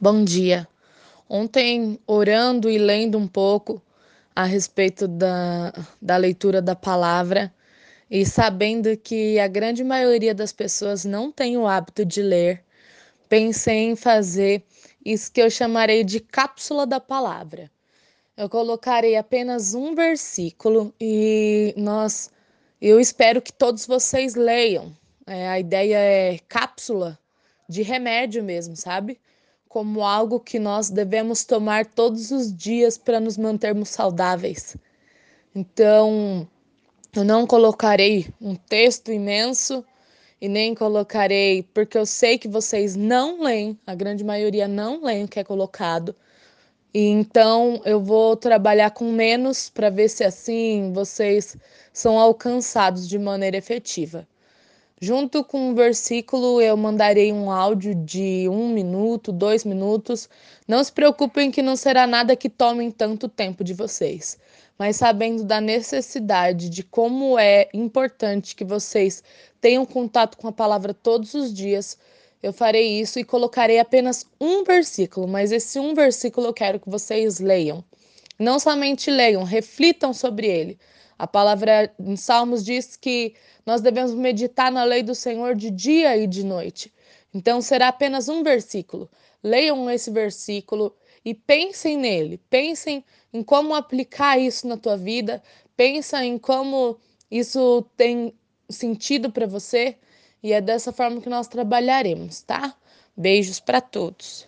Bom dia. Ontem, orando e lendo um pouco a respeito da, da leitura da palavra e sabendo que a grande maioria das pessoas não tem o hábito de ler, pensei em fazer isso que eu chamarei de cápsula da palavra. Eu colocarei apenas um versículo e nós, eu espero que todos vocês leiam. É, a ideia é cápsula de remédio mesmo, sabe? Como algo que nós devemos tomar todos os dias para nos mantermos saudáveis. Então, eu não colocarei um texto imenso e nem colocarei, porque eu sei que vocês não leem, a grande maioria não leem o que é colocado. E então eu vou trabalhar com menos para ver se assim vocês são alcançados de maneira efetiva. Junto com o versículo, eu mandarei um áudio de um minuto, dois minutos. Não se preocupem que não será nada que tome tanto tempo de vocês, mas sabendo da necessidade de como é importante que vocês tenham contato com a palavra todos os dias, eu farei isso e colocarei apenas um versículo, mas esse um versículo eu quero que vocês leiam. Não somente leiam, reflitam sobre ele. A palavra em Salmos diz que nós devemos meditar na lei do Senhor de dia e de noite. Então será apenas um versículo. Leiam esse versículo e pensem nele. Pensem em como aplicar isso na tua vida. Pensa em como isso tem sentido para você e é dessa forma que nós trabalharemos, tá? Beijos para todos.